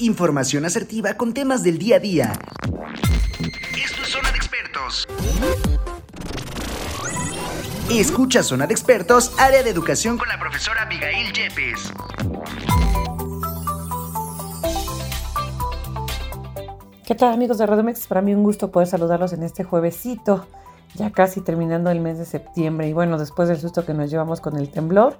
Información asertiva con temas del día a día. Esto es Zona de Expertos. Escucha Zona de Expertos, área de educación con la profesora Abigail Yepes. ¿Qué tal amigos de Rodomex? Para mí un gusto poder saludarlos en este juevesito, ya casi terminando el mes de septiembre y bueno, después del susto que nos llevamos con el temblor,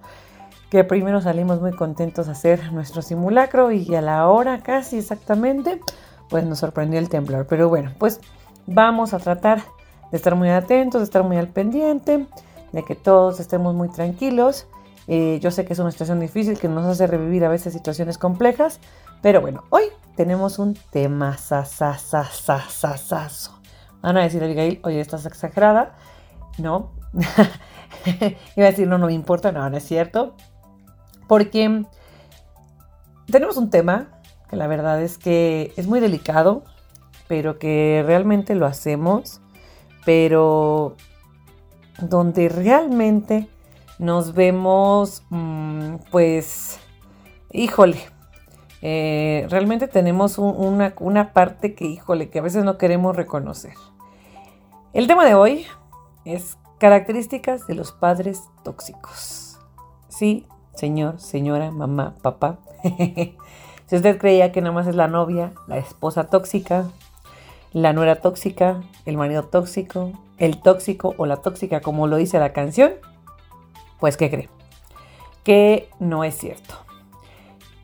que primero salimos muy contentos a hacer nuestro simulacro y a la hora casi exactamente, pues nos sorprendió el temblor. Pero bueno, pues vamos a tratar de estar muy atentos, de estar muy al pendiente, de que todos estemos muy tranquilos. Eh, yo sé que es una situación difícil que nos hace revivir a veces situaciones complejas, pero bueno, hoy tenemos un tema sasasasasasaso. Van a decir, Abigail, oye, estás exagerada. No. Iba a decir, no, no me importa, no, no es cierto. Porque tenemos un tema que la verdad es que es muy delicado, pero que realmente lo hacemos, pero donde realmente nos vemos, mm, pues, híjole, eh, realmente tenemos una, una parte que, híjole, que a veces no queremos reconocer. El tema de hoy es características de los padres tóxicos. Sí, señor, señora, mamá, papá. si usted creía que nada más es la novia, la esposa tóxica, la nuera tóxica, el marido tóxico, el tóxico o la tóxica, como lo dice la canción, pues ¿qué cree? Que no es cierto.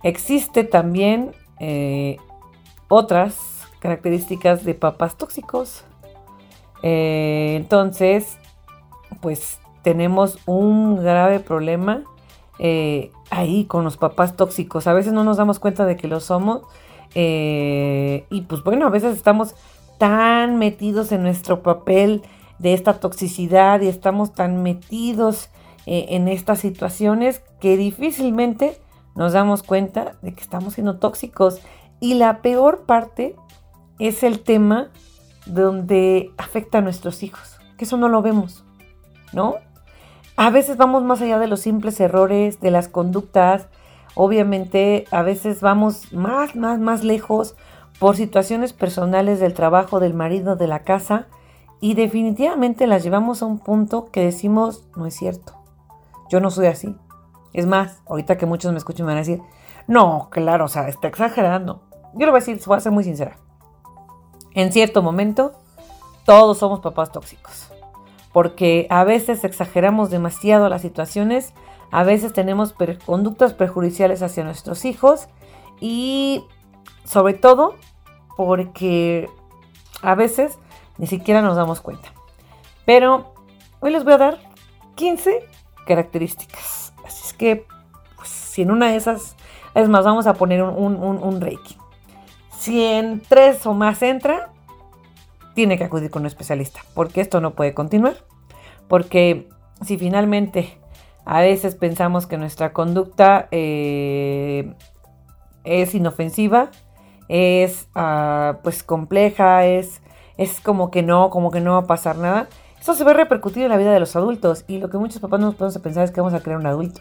Existe también eh, otras características de papás tóxicos. Eh, entonces, pues tenemos un grave problema eh, ahí con los papás tóxicos. A veces no nos damos cuenta de que lo somos. Eh, y pues bueno, a veces estamos tan metidos en nuestro papel de esta toxicidad y estamos tan metidos eh, en estas situaciones que difícilmente nos damos cuenta de que estamos siendo tóxicos. Y la peor parte es el tema donde afecta a nuestros hijos, que eso no lo vemos, ¿no? A veces vamos más allá de los simples errores, de las conductas. Obviamente, a veces vamos más, más, más lejos por situaciones personales del trabajo, del marido, de la casa. Y definitivamente las llevamos a un punto que decimos, no es cierto. Yo no soy así. Es más, ahorita que muchos me escuchen me van a decir, no, claro, o sea, está exagerando. Yo lo voy a decir, voy a ser muy sincera. En cierto momento, todos somos papás tóxicos porque a veces exageramos demasiado las situaciones, a veces tenemos conductas perjudiciales hacia nuestros hijos y sobre todo porque a veces ni siquiera nos damos cuenta. Pero hoy les voy a dar 15 características. Así es que pues, si en una de esas, es más, vamos a poner un, un reiki. Si en tres o más entra, tiene que acudir con un especialista, porque esto no puede continuar. Porque si finalmente a veces pensamos que nuestra conducta eh, es inofensiva, es ah, pues compleja, es, es como que no, como que no va a pasar nada, eso se ve repercutir en la vida de los adultos y lo que muchos papás no nos podemos pensar es que vamos a crear un adulto,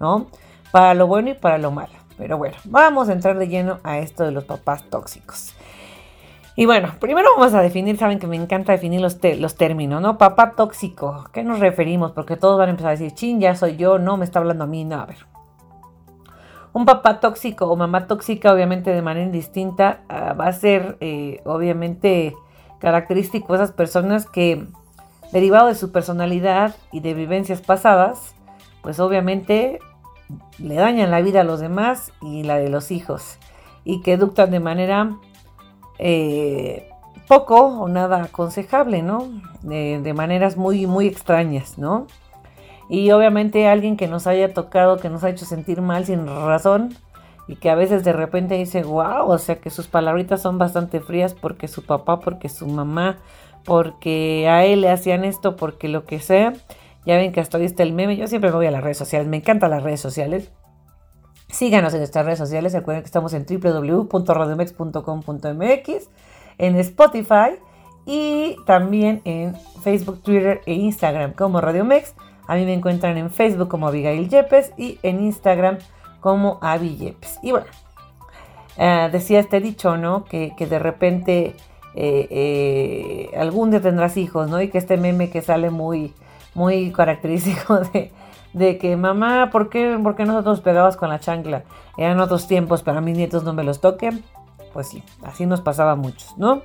¿no? Para lo bueno y para lo malo. Pero bueno, vamos a entrar de lleno a esto de los papás tóxicos. Y bueno, primero vamos a definir, saben que me encanta definir los, los términos, ¿no? Papá tóxico, ¿qué nos referimos? Porque todos van a empezar a decir, chin, ya soy yo, no me está hablando a mí, no, a ver. Un papá tóxico o mamá tóxica, obviamente de manera indistinta, ah, va a ser, eh, obviamente, característico de esas personas que, derivado de su personalidad y de vivencias pasadas, pues obviamente le dañan la vida a los demás y la de los hijos, y que educan de manera eh, poco o nada aconsejable, ¿no? De, maneras muy, muy extrañas, ¿no? Y obviamente alguien que nos haya tocado, que nos ha hecho sentir mal sin razón y que a veces de repente dice, wow, o sea que sus palabritas son bastante frías porque su papá, porque su mamá, porque a él le hacían esto, porque lo que sea. Ya ven que hasta hoy está el meme. Yo siempre me voy a las redes sociales, me encantan las redes sociales. Síganos en nuestras redes sociales. Recuerden que estamos en www.radiomex.com.mx, en Spotify y también en Facebook, Twitter e Instagram como Radiomex. A mí me encuentran en Facebook como Abigail Yepes y en Instagram como Avi Yepes. Y bueno, eh, decía este dicho, ¿no? Que, de repente eh, eh, algún día tendrás hijos, ¿no? Y que este meme que sale muy, muy característico de, de que mamá, ¿por qué, ¿por qué nosotros pegabas con la chancla? Eran otros tiempos, para mis nietos no me los toquen. Pues sí, así nos pasaba a muchos, ¿no?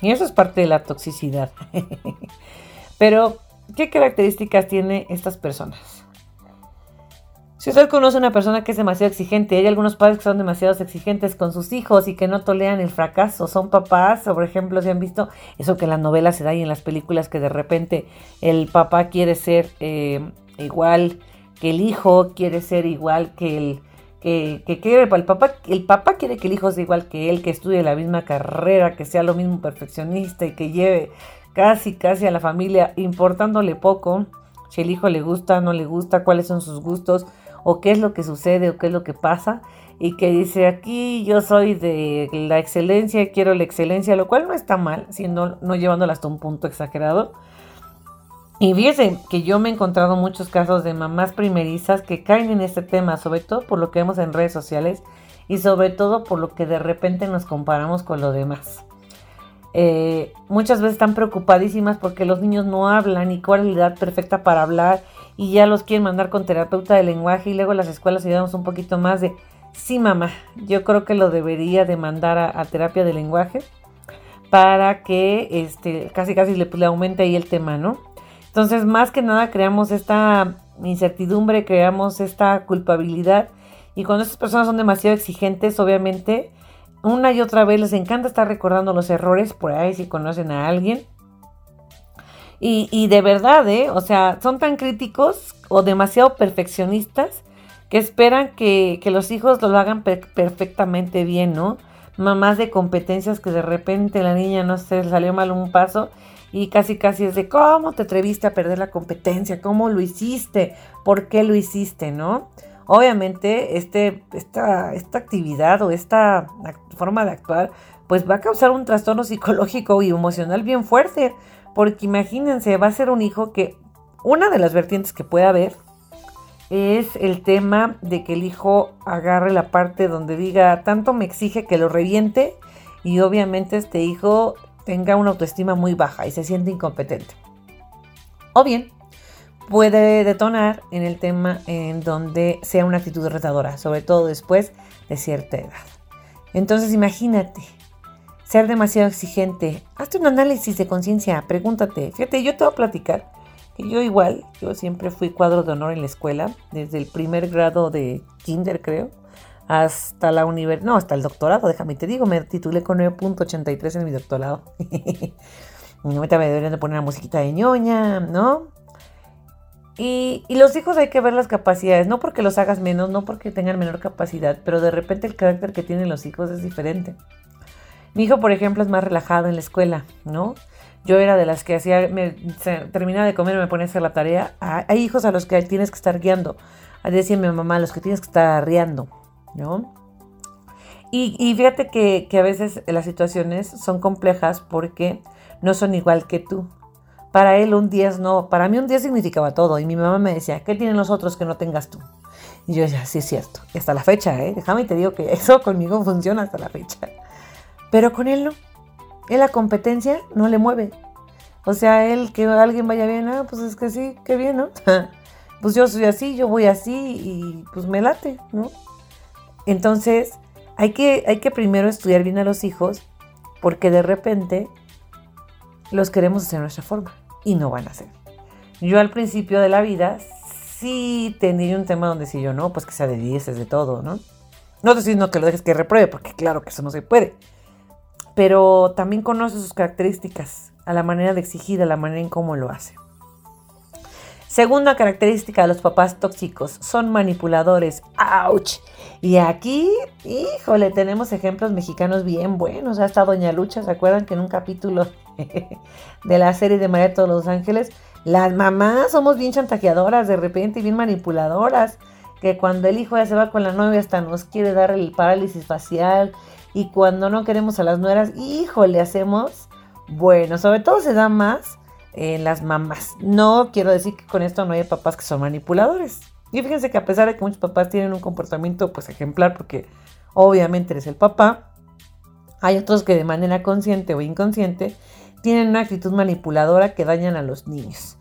Y eso es parte de la toxicidad. Pero, ¿qué características tiene estas personas? Si usted conoce a una persona que es demasiado exigente, hay algunos padres que son demasiado exigentes con sus hijos y que no toleran el fracaso, son papás, o por ejemplo, si han visto eso que en las novelas se da y en las películas que de repente el papá quiere ser eh, igual que el hijo, quiere ser igual que el que, quiere el papá, el papá quiere que el hijo sea igual que él, que estudie la misma carrera, que sea lo mismo perfeccionista y que lleve casi casi a la familia importándole poco si el hijo le gusta, no le gusta, cuáles son sus gustos o qué es lo que sucede o qué es lo que pasa y que dice aquí yo soy de la excelencia, quiero la excelencia, lo cual no está mal, siendo no llevándola hasta un punto exagerado y fíjense que yo me he encontrado muchos casos de mamás primerizas que caen en este tema, sobre todo por lo que vemos en redes sociales y sobre todo por lo que de repente nos comparamos con lo demás. Eh, muchas veces están preocupadísimas porque los niños no hablan y cuál es la edad perfecta para hablar y ya los quieren mandar con terapeuta de lenguaje y luego las escuelas ayudamos un poquito más de, sí mamá, yo creo que lo debería de mandar a, terapia de lenguaje para que este, casi casi le aumente ahí el tema, ¿no? Entonces, más que nada, creamos esta incertidumbre, creamos esta culpabilidad. Y cuando estas personas son demasiado exigentes, obviamente, una y otra vez les encanta estar recordando los errores por ahí si conocen a alguien. Y, de verdad, ¿eh? O sea, son tan críticos o demasiado perfeccionistas que esperan que, los hijos lo hagan perfectamente bien, ¿no? Mamás de competencias que de repente la niña no se salió mal un paso y casi casi es de cómo te atreviste a perder la competencia, cómo lo hiciste, por qué lo hiciste, ¿no? Obviamente este, esta, esta actividad o esta forma de actuar pues va a causar un trastorno psicológico y emocional bien fuerte, porque imagínense, va a ser un hijo que una de las vertientes que puede haber es el tema de que el hijo agarre la parte donde diga, tanto me exige que lo reviente y obviamente este hijo tenga una autoestima muy baja y se siente incompetente. O bien, puede detonar en el tema en donde sea una actitud retadora, sobre todo después de cierta edad. Entonces imagínate, ser demasiado exigente, hazte un análisis de conciencia, pregúntate, fíjate, yo te voy a platicar que yo igual, yo siempre fui cuadro de honor en la escuela, desde el primer grado de kinder creo, hasta la universidad, no, hasta el doctorado, déjame te digo, me titulé con 9.83 en mi doctorado. Ahorita me deberían de poner la musiquita de ñoña, ¿no? Y, y, los hijos hay que ver las capacidades, no porque los hagas menos, no porque tengan menor capacidad, pero de repente el carácter que tienen los hijos es diferente. Mi hijo, por ejemplo, es más relajado en la escuela, ¿no? Yo era de las que hacía, me, terminaba de comer me ponía a hacer la tarea. Hay hijos a los que tienes que estar guiando. Decía mi mamá, a los que tienes que estar arriando. ¿No? Y, fíjate que, a veces las situaciones son complejas porque no son igual que tú. Para él un 10 no, para mí un 10 significaba todo. Y mi mamá me decía, ¿qué tienen los otros que no tengas tú? Y yo decía, sí es cierto. Y hasta la fecha, ¿eh? Déjame y te digo que eso conmigo funciona hasta la fecha. Pero con él no. Él la competencia no le mueve. O sea, él que alguien vaya bien, ah, pues es que sí, qué bien, ¿no? pues yo soy así, yo voy así y pues me late, ¿no? Entonces, hay que, hay que primero estudiar bien a los hijos porque de repente los queremos hacer de nuestra forma y no van a ser. Yo al principio de la vida sí tenía un tema donde si yo no, pues que sea de 10 es de todo, ¿no? No te no que lo dejes que repruebe, porque claro que eso no se puede. Pero también conoce sus características, a la manera de exigir, a la manera en cómo lo hace. Segunda característica de los papás tóxicos, son manipuladores. ¡Auch! Y aquí, híjole, tenemos ejemplos mexicanos bien buenos. Hasta Doña Lucha, ¿se acuerdan que en un capítulo de la serie de María de todos los Ángeles, las mamás somos bien chantajeadoras de repente y bien manipuladoras? Que cuando el hijo ya se va con la novia hasta nos quiere dar el parálisis facial y cuando no queremos a las nueras, híjole, hacemos, bueno, sobre todo se da más en las mamás. No quiero decir que con esto no haya papás que son manipuladores. Y fíjense que a pesar de que muchos papás tienen un comportamiento pues ejemplar, porque obviamente eres el papá. Hay otros que de manera consciente o inconsciente tienen una actitud manipuladora que dañan a los niños.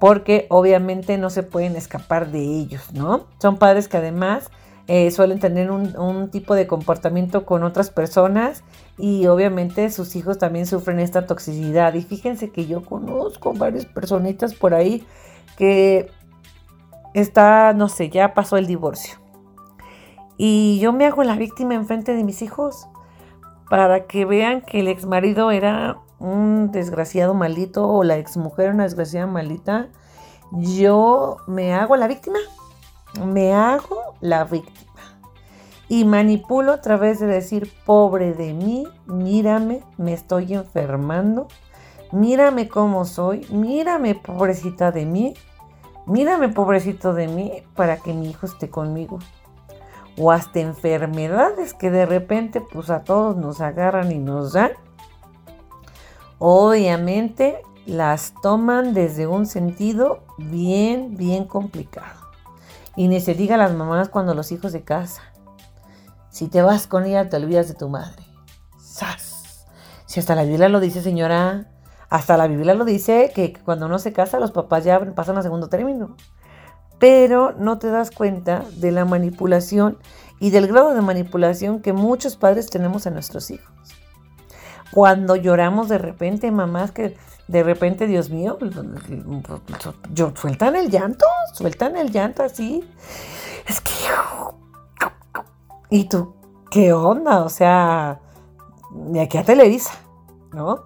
Porque obviamente no se pueden escapar de ellos, ¿no? Son padres que además eh, suelen tener un, tipo de comportamiento con otras personas y obviamente sus hijos también sufren esta toxicidad. Y fíjense que yo conozco varias personitas por ahí que está, no sé, ya pasó el divorcio. Y yo me hago la víctima enfrente de mis hijos para que vean que el ex marido era un desgraciado maldito o la ex mujer una desgraciada maldita. Yo me hago la víctima. Me hago la víctima. Y manipulo a través de decir, pobre de mí, mírame, me estoy enfermando. Mírame cómo soy. Mírame, pobrecita de mí. Mírame, pobrecito de mí, para que mi hijo esté conmigo. O hasta enfermedades que de repente pues a todos nos agarran y nos dan. Obviamente las toman desde un sentido bien, bien complicado. Y ni se diga las mamás cuando los hijos de casa. Si te vas con ella, te olvidas de tu madre. ¡Sas! Si hasta la Biblia lo dice, señora, hasta la Biblia lo dice que cuando uno se casa, los papás ya pasan a segundo término. Pero no te das cuenta de la manipulación y del grado de manipulación que muchos padres tenemos a nuestros hijos. Cuando lloramos de repente, mamás que de repente, Dios mío, sueltan el llanto, sueltan el llanto así. Es que... ¿Y tú qué onda? O sea, de aquí a Televisa, ¿no?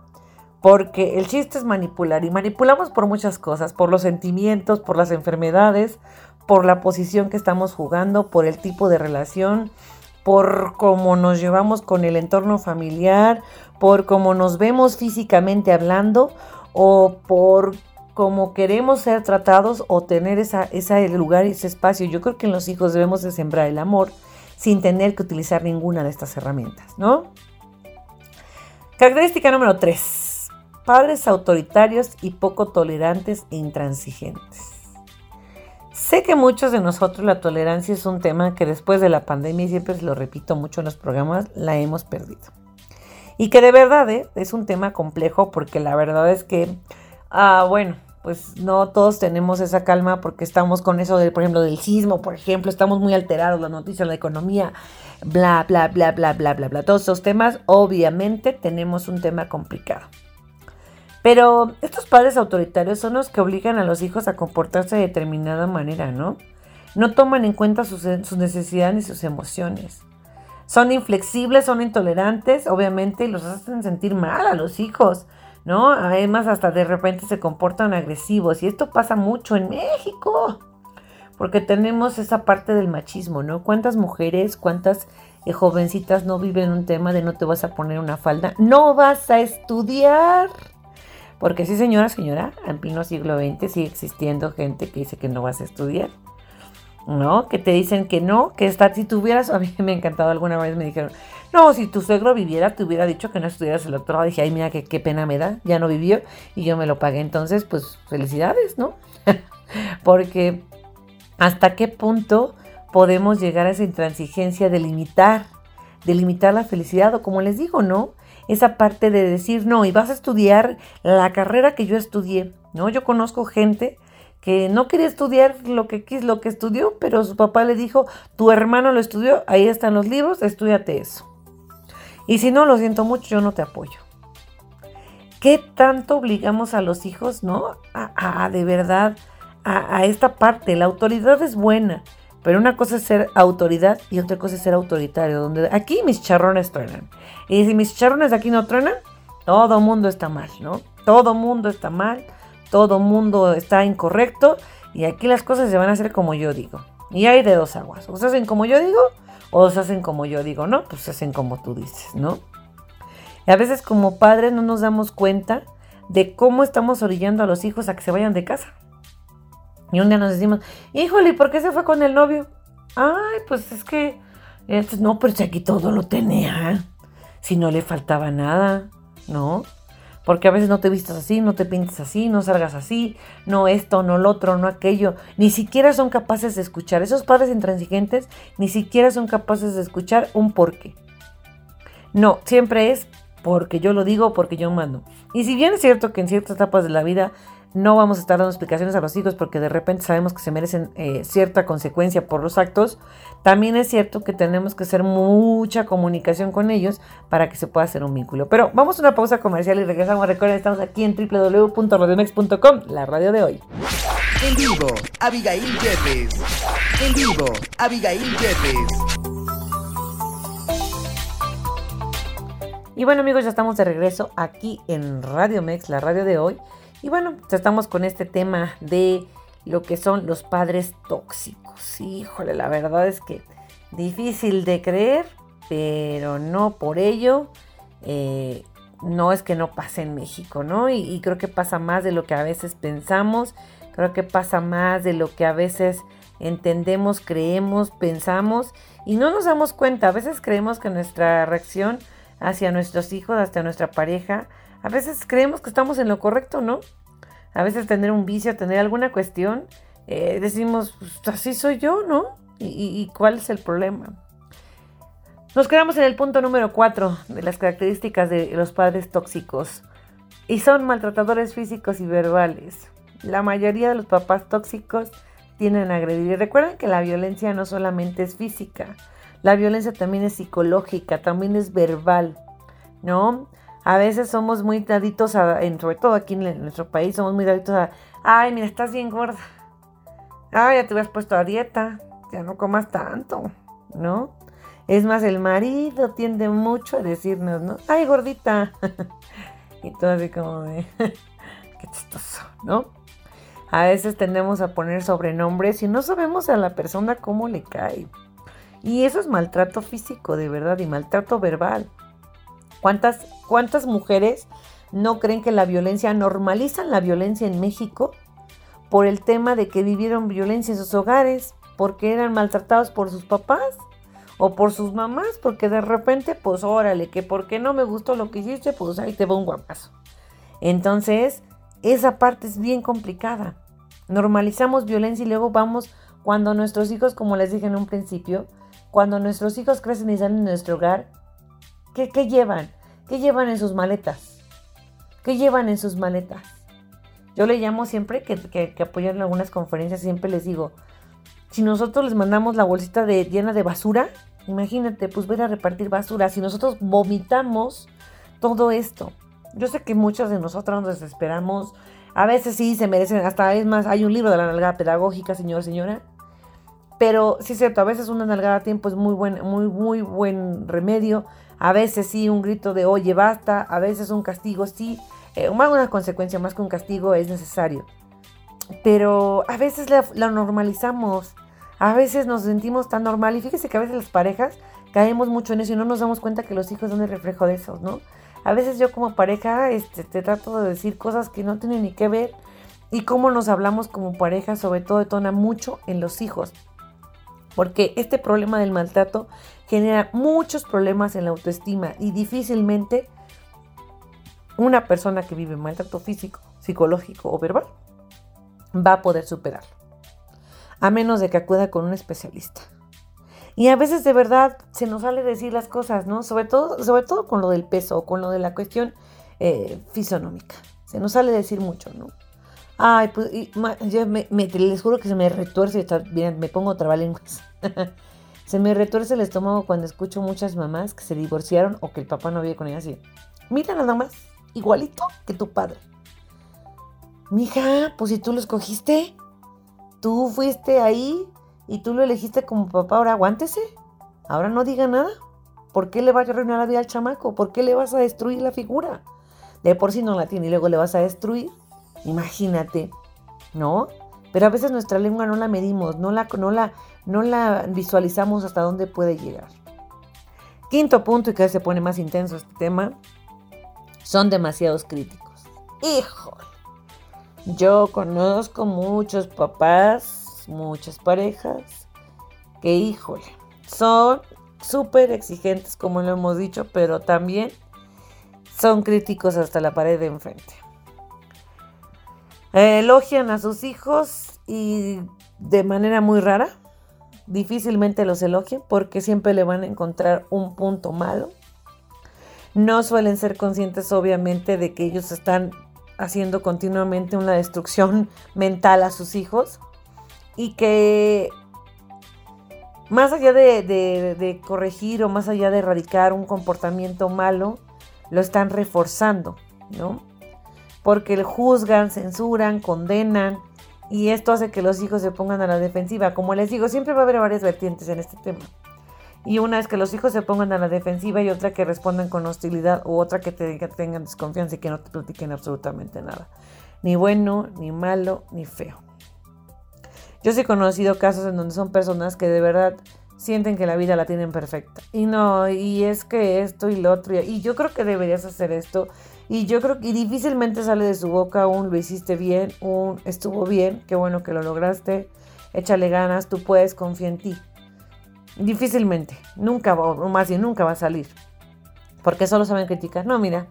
Porque el chiste es manipular y manipulamos por muchas cosas, por los sentimientos, por las enfermedades, por la posición que estamos jugando, por el tipo de relación, por cómo nos llevamos con el entorno familiar, por cómo nos vemos físicamente hablando o por cómo queremos ser tratados o tener ese lugar y ese espacio. Yo creo que en los hijos debemos de sembrar el amor sin tener que utilizar ninguna de estas herramientas, ¿no? Característica número 3 padres autoritarios y poco tolerantes e intransigentes. Sé que muchos de nosotros la tolerancia es un tema que después de la pandemia, y siempre lo repito mucho en los programas, la hemos perdido. Y que de verdad ¿eh? es un tema complejo porque la verdad es que, ah, bueno, pues no todos tenemos esa calma porque estamos con eso, del, por ejemplo, del sismo, por ejemplo, estamos muy alterados, la noticia, la economía, bla, bla, bla, bla, bla, bla, bla. Todos esos temas, obviamente, tenemos un tema complicado. Pero estos padres autoritarios son los que obligan a los hijos a comportarse de determinada manera, ¿no? No toman en cuenta sus, necesidades ni sus emociones. Son inflexibles, son intolerantes, obviamente, y los hacen sentir mal a los hijos, ¿no? Además, hasta de repente se comportan agresivos. Y esto pasa mucho en México, porque tenemos esa parte del machismo, ¿no? ¿Cuántas mujeres, cuántas eh, jovencitas no viven un tema de no te vas a poner una falda? No vas a estudiar. Porque sí, señora, señora, en pleno siglo XX sigue existiendo gente que dice que no vas a estudiar. ¿No? Que te dicen que no, que está, si tuvieras, a mí me ha encantado alguna vez, me dijeron, no, si tu suegro viviera, te hubiera dicho que no estudiaras el doctorado. Dije, ay, mira, qué, qué pena me da, ya no vivió y yo me lo pagué. Entonces, pues, felicidades, ¿no? Porque hasta qué punto podemos llegar a esa intransigencia de limitar, de limitar la felicidad, o como les digo, ¿no? esa parte de decir, no, y vas a estudiar la carrera que yo estudié, ¿no? Yo conozco gente que no quería estudiar lo que lo que estudió, pero su papá le dijo, tu hermano lo estudió, ahí están los libros, estudiate eso. Y si no, lo siento mucho, yo no te apoyo. ¿Qué tanto obligamos a los hijos, no? A, de verdad, a, esta parte. La autoridad es buena, pero una cosa es ser autoridad y otra cosa es ser autoritario. Donde aquí mis charrones truenan. Y si mis charrones aquí no truenan, todo mundo está mal, ¿no? Todo mundo está mal, todo mundo está incorrecto. Y aquí las cosas se van a hacer como yo digo. Y hay de dos aguas. O se hacen como yo digo, o se hacen como yo digo, ¿no? Pues se hacen como tú dices, ¿no? Y a veces como padres no nos damos cuenta de cómo estamos orillando a los hijos a que se vayan de casa. Y un día nos decimos, híjole, ¿por qué se fue con el novio? Ay, pues es que, no, pero si aquí todo lo tenía, si no le faltaba nada, ¿no? Porque a veces no te vistas así, no te pintes así, no salgas así, no esto, no lo otro, no aquello. Ni siquiera son capaces de escuchar. Esos padres intransigentes ni siquiera son capaces de escuchar un porqué. No, siempre es porque yo lo digo, porque yo mando. Y si bien es cierto que en ciertas etapas de la vida no vamos a estar dando explicaciones a los hijos porque de repente sabemos que se merecen eh, cierta consecuencia por los actos, también es cierto que tenemos que hacer mucha comunicación con ellos para que se pueda hacer un vínculo. Pero vamos a una pausa comercial y regresamos. Recuerden, estamos aquí en www.radiomex.com, la radio de hoy. En vivo, Abigail Jeffes. En vivo, Abigail Jeffes. Y bueno amigos, ya estamos de regreso aquí en Radio Mex, la radio de hoy. Y bueno, estamos con este tema de lo que son los padres tóxicos. Híjole, la verdad es que difícil de creer, pero no por ello. Eh, no es que no pase en México, ¿no? Y, y, creo que pasa más de lo que a veces pensamos, creo que pasa más de lo que a veces entendemos, creemos, pensamos y no nos damos cuenta. A veces creemos que nuestra reacción hacia nuestros hijos, hacia nuestra pareja, a veces creemos que estamos en lo correcto, ¿no? A veces tener un vicio, tener alguna cuestión, eh, decimos, pues, así soy yo, ¿no? ¿Y, cuál es el problema? Nos quedamos en el punto número 4 de las características de los padres tóxicos. Y son maltratadores físicos y verbales. La mayoría de los papás tóxicos tienen a agredir. Y recuerden que la violencia no solamente es física, la violencia también es psicológica, también es verbal, ¿no? A veces somos muy daditos, a, sobre todo aquí en nuestro país, somos muy daditos a, ay, mira, estás bien gorda. Ay, ya te hubieras puesto a dieta, ya no comas tanto, ¿no? Es más, el marido tiende mucho a decirnos, ¿no? Ay, gordita. y todo así como de, qué chistoso, ¿no? A veces tendemos a poner sobrenombres y no sabemos a la persona cómo le cae. Y eso es maltrato físico, de verdad, y maltrato verbal. ¿Cuántas, cuántas mujeres no creen que la violencia, normalizan la violencia en México por el tema de que vivieron violencia en sus hogares, porque eran maltratados por sus papás o por sus mamás, porque de repente, pues órale, que porque no me gustó lo que hiciste, pues ahí te va un guapazo. Entonces, esa parte es bien complicada. Normalizamos violencia y luego vamos, cuando nuestros hijos, como les dije en un principio, cuando nuestros hijos crecen y salen de nuestro hogar, ¿qué, llevan? ¿Qué llevan en sus maletas? ¿Qué llevan en sus maletas? Yo le llamo siempre que, que, apoyan algunas conferencias, siempre les digo, si nosotros les mandamos la bolsita de, llena de basura, imagínate, pues voy a repartir basura. Si nosotros vomitamos todo esto, yo sé que muchas de nosotros nos desesperamos, a veces sí se merecen, hasta es más, hay un libro de la nalgada pedagógica, señor, señora, pero sí es cierto, a veces una nalgada a tiempo es muy buen, muy, muy buen remedio. A veces sí un grito de oye, basta. A veces un castigo sí. Eh, una consecuencia más que un castigo es necesario. Pero a veces la, normalizamos. A veces nos sentimos tan normal. Y fíjese que a veces las parejas caemos mucho en eso y no nos damos cuenta que los hijos son el reflejo de eso, ¿no? A veces yo como pareja este, te trato de decir cosas que no tienen ni que ver. Y cómo nos hablamos como pareja, sobre todo, detona mucho en los hijos porque este problema del maltrato genera muchos problemas en la autoestima y difícilmente una persona que vive maltrato físico, psicológico o verbal va a poder superarlo, a menos de que acuda con un especialista. Y a veces de verdad se nos sale decir las cosas, ¿no? Sobre todo, sobre todo con lo del peso o con lo de la cuestión eh, fisonómica. Se nos sale decir mucho, ¿no? Ay, pues yo me, les juro que se me retuerce, miren, me pongo trabalenguas. se me retuerce el estómago cuando escucho muchas mamás que se divorciaron o que el papá no vive con ellas. Y, mira nada más, igualito que tu padre. Mija, pues si tú lo escogiste, tú fuiste ahí y tú lo elegiste como papá, ahora aguántese. Ahora no diga nada. ¿Por qué le vas a arruinar la vida al chamaco? ¿Por qué le vas a destruir la figura? De por sí no la tiene y luego le vas a destruir. Imagínate, ¿no? Pero a veces nuestra lengua no la medimos, no la, no la, no la visualizamos hasta dónde puede llegar. Quinto punto, y que se pone más intenso este tema, son demasiados críticos. Híjole, yo conozco muchos papás, muchas parejas, que híjole, son súper exigentes, como lo hemos dicho, pero también son críticos hasta la pared de enfrente. Elogian a sus hijos y de manera muy rara. Difícilmente los elogian porque siempre le van a encontrar un punto malo. No suelen ser conscientes obviamente de que ellos están haciendo continuamente una destrucción mental a sus hijos y que más allá de, corregir o más allá de erradicar un comportamiento malo, lo están reforzando, ¿no? Porque juzgan, censuran, condenan y esto hace que los hijos se pongan a la defensiva. Como les digo, siempre va a haber varias vertientes en este tema. Y una es que los hijos se pongan a la defensiva y otra que respondan con hostilidad o otra que, tengan desconfianza y que no te platiquen absolutamente nada. Ni bueno, ni malo, ni feo. Yo sí he conocido casos en donde son personas que de verdad sienten que la vida la tienen perfecta. Y no, y es que esto y lo otro. Y yo creo que deberías hacer esto. Y yo creo que difícilmente sale de su boca un lo hiciste bien, un estuvo bien, qué bueno que lo lograste, échale ganas, tú puedes, confía en ti. Difícilmente, nunca, o más bien nunca va a salir. Porque solo saben criticar. No, mira,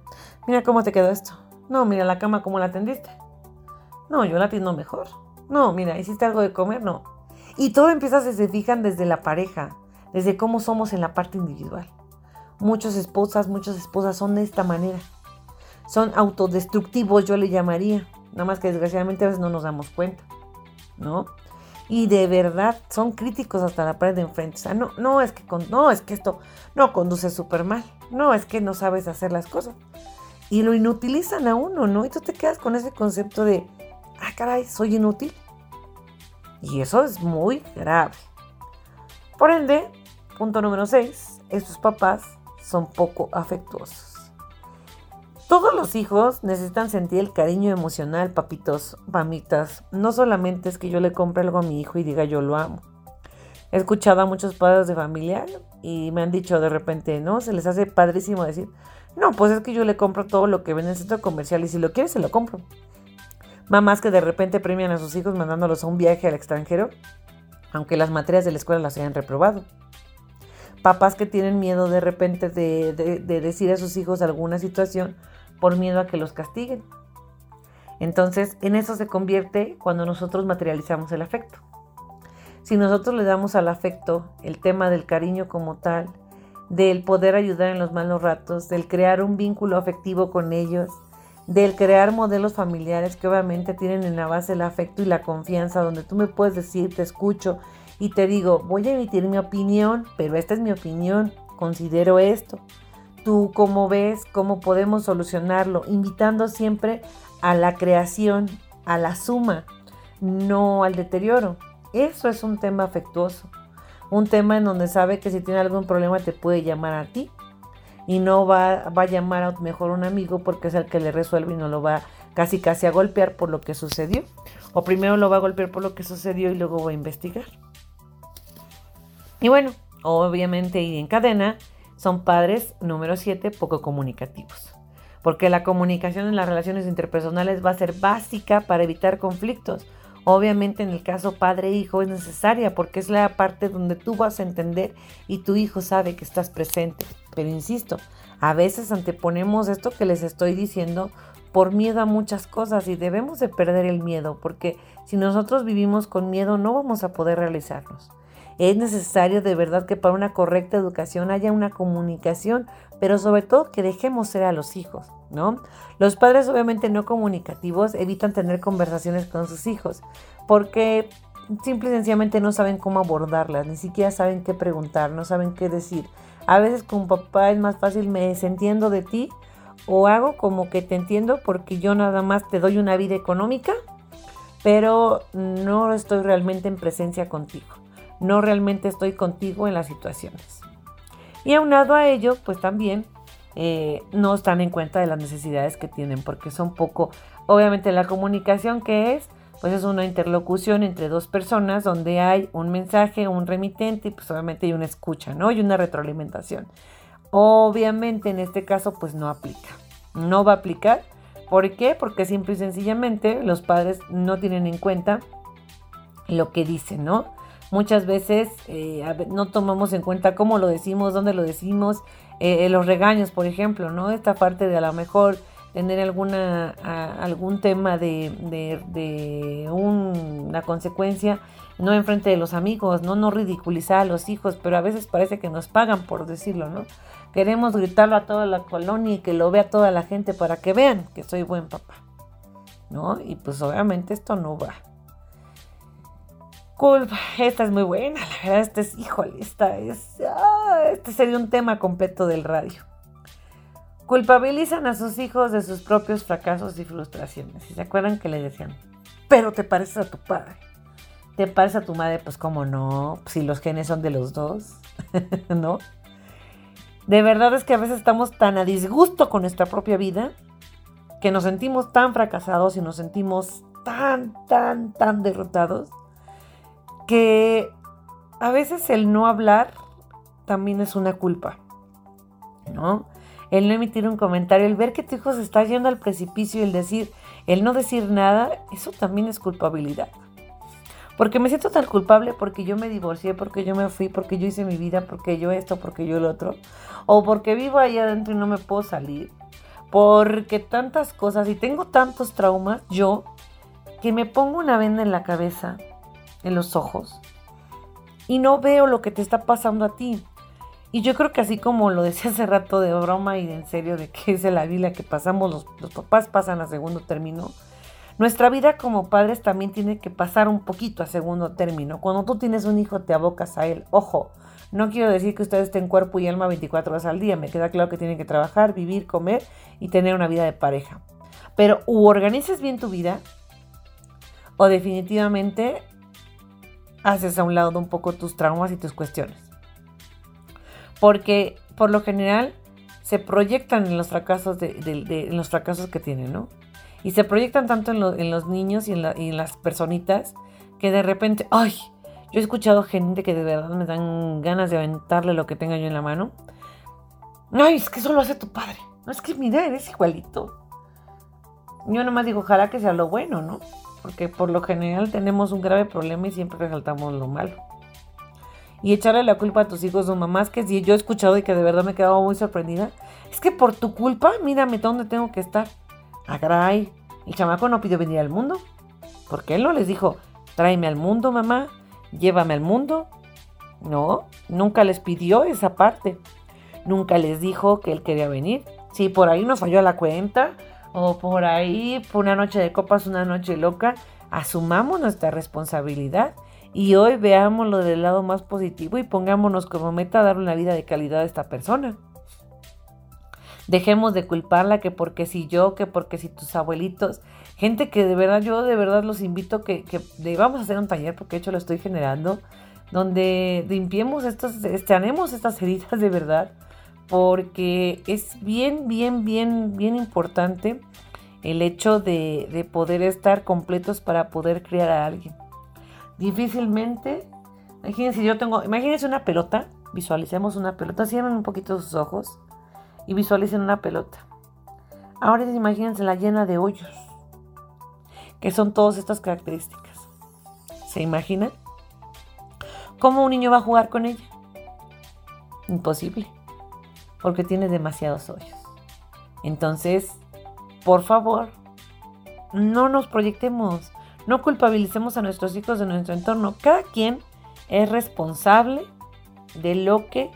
mira cómo te quedó esto. No, mira la cama cómo la tendiste. No, yo la atiendo mejor. No, mira, hiciste algo de comer, no. Y todo empieza, si se fijan, desde la pareja, desde cómo somos en la parte individual. Muchas esposas, muchas esposas son de esta manera. Son autodestructivos, yo le llamaría. Nada más que desgraciadamente a veces no nos damos cuenta, ¿no? y de verdad son críticos hasta la pared de enfrente. O sea, no, no es que no, es que esto no conduce súper mal. No, es que no sabes hacer las cosas. Y lo inutilizan a uno, ¿no? Y tú te quedas con ese concepto de, ah, caray, soy inútil. Y eso es muy grave. Por ende, punto número 6, estos papás son poco afectuosos. Todos los hijos necesitan sentir el cariño emocional, papitos, mamitas. No solamente es que yo le compre algo a mi hijo y diga yo lo amo. He escuchado a muchos padres de familia y me han dicho de repente, ¿no? Se les hace padrísimo decir, no, pues es que yo le compro todo lo que ven en el centro comercial y si lo quiere se lo compro. Mamás que de repente premian a sus hijos mandándolos a un viaje al extranjero, aunque las materias de la escuela las hayan reprobado. Papás que tienen miedo de repente de, de decir a sus hijos alguna situación por miedo a que los castiguen. Entonces, en eso se convierte cuando nosotros materializamos el afecto. Si nosotros le damos al afecto el tema del cariño como tal, del poder ayudar en los malos ratos, del crear un vínculo afectivo con ellos, del crear modelos familiares que obviamente tienen en la base el afecto y la confianza, donde tú me puedes decir, te escucho y te digo, voy a emitir mi opinión, pero esta es mi opinión, considero esto tú cómo ves, cómo podemos solucionarlo, invitando siempre a la creación, a la suma, no al deterioro. Eso es un tema afectuoso, un tema en donde sabe que si tiene algún problema te puede llamar a ti y no va, a llamar a mejor un amigo porque es el que le resuelve y no lo va casi casi a golpear por lo que sucedió. O primero lo va a golpear por lo que sucedió y luego va a investigar. Y bueno, obviamente y en cadena son padres, número 7, poco comunicativos. Porque la comunicación en las relaciones interpersonales va a ser básica para evitar conflictos. Obviamente en el caso padre-hijo es necesaria porque es la parte donde tú vas a entender y tu hijo sabe que estás presente. Pero insisto, a veces anteponemos esto que les estoy diciendo por miedo a muchas cosas y debemos de perder el miedo porque si nosotros vivimos con miedo no vamos a poder realizarnos. Es necesario de verdad que para una correcta educación haya una comunicación, pero sobre todo que dejemos ser a los hijos, ¿no? Los padres obviamente no comunicativos evitan tener conversaciones con sus hijos porque simple y sencillamente no saben cómo abordarlas, ni siquiera saben qué preguntar, no saben qué decir. A veces con papá es más fácil me desentiendo de ti o hago como que te entiendo porque yo nada más te doy una vida económica, pero no estoy realmente en presencia contigo no realmente estoy contigo en las situaciones. Y aunado a ello, pues también eh, no están en cuenta de las necesidades que tienen, porque son poco, obviamente la comunicación que es, pues es una interlocución entre dos personas donde hay un mensaje, un remitente y pues obviamente hay una escucha, ¿no? Y una retroalimentación. Obviamente en este caso pues no aplica, no va a aplicar. ¿Por qué? Porque simple y sencillamente los padres no tienen en cuenta lo que dicen, ¿no? Muchas veces eh, no tomamos en cuenta cómo lo decimos, dónde lo decimos, eh, los regaños, por ejemplo, ¿no? Esta parte de a lo mejor tener alguna, algún tema de, de, una consecuencia, no enfrente de los amigos, ¿no? No ridiculizar a los hijos, pero a veces parece que nos pagan por decirlo, ¿no? Queremos gritarlo a toda la colonia y que lo vea toda la gente para que vean que soy buen papá, ¿no? Y pues obviamente esto no va. Culpa, esta es muy buena, la verdad, este es, híjole, esta es, ah, este sería un tema completo del radio. Culpabilizan a sus hijos de sus propios fracasos y frustraciones. Y se acuerdan que le decían, pero te pareces a tu padre. Te pareces a tu madre, pues cómo no, si los genes son de los dos, ¿no? De verdad es que a veces estamos tan a disgusto con nuestra propia vida que nos sentimos tan fracasados y nos sentimos tan, tan, tan derrotados que a veces el no hablar también es una culpa, ¿no? El no emitir un comentario, el ver que tu hijo se está yendo al precipicio el decir, el no decir nada, eso también es culpabilidad. Porque me siento tan culpable porque yo me divorcié, porque yo me fui, porque yo hice mi vida, porque yo esto, porque yo el otro. O porque vivo ahí adentro y no me puedo salir. Porque tantas cosas y tengo tantos traumas, yo, que me pongo una venda en la cabeza en los ojos y no veo lo que te está pasando a ti. Y yo creo que así como lo decía hace rato de broma y de en serio de que es la Biblia que pasamos, los, los papás pasan a segundo término, nuestra vida como padres también tiene que pasar un poquito a segundo término. Cuando tú tienes un hijo te abocas a él. Ojo, no quiero decir que ustedes estén cuerpo y alma 24 horas al día. Me queda claro que tienen que trabajar, vivir, comer y tener una vida de pareja. Pero o organizas bien tu vida o definitivamente haces a un lado un poco tus traumas y tus cuestiones. Porque por lo general se proyectan en los fracasos, de, los fracasos que tienen, ¿no? Y se proyectan tanto en, los niños y en, las personitas que de repente, ay, yo he escuchado gente que de verdad me dan ganas de aventarle lo que tenga yo en la mano. Ay, es que eso lo hace tu padre. No, es que mira, eres igualito. Yo nomás digo, ojalá que sea lo bueno, ¿no? Porque por lo general tenemos un grave problema y siempre resaltamos lo malo. Y echarle la culpa a tus hijos o mamás, que si yo he escuchado y que de verdad me he quedado muy sorprendida, es que por tu culpa, mírame dónde tengo que estar. Agray, el chamaco no pidió venir al mundo, porque él no les dijo, tráeme al mundo, mamá, llévame al mundo. No, nunca les pidió esa parte. Nunca les dijo que él quería venir. Si por ahí nos falló la cuenta, o por ahí, por una noche de copas, una noche loca, asumamos nuestra responsabilidad y hoy veámoslo del lado más positivo y pongámonos como meta dar una vida de calidad a esta persona. Dejemos de culparla que porque si yo, que porque si tus abuelitos, gente que de verdad, yo de verdad los invito que, que vamos a hacer un taller, porque de hecho lo estoy generando, donde limpiemos estos, estaremos estas heridas de verdad, porque es bien, bien, bien, bien importante el hecho de, poder estar completos para poder criar a alguien. Difícilmente, imagínense, yo tengo, imagínense una pelota, visualicemos una pelota, cierren un poquito sus ojos y visualicen una pelota. Ahora imagínense la llena de hoyos, que son todas estas características. ¿Se imaginan? ¿Cómo un niño va a jugar con ella? Imposible porque tiene demasiados hoyos. Entonces, por favor, no nos proyectemos, no culpabilicemos a nuestros hijos de nuestro entorno. Cada quien es responsable de lo que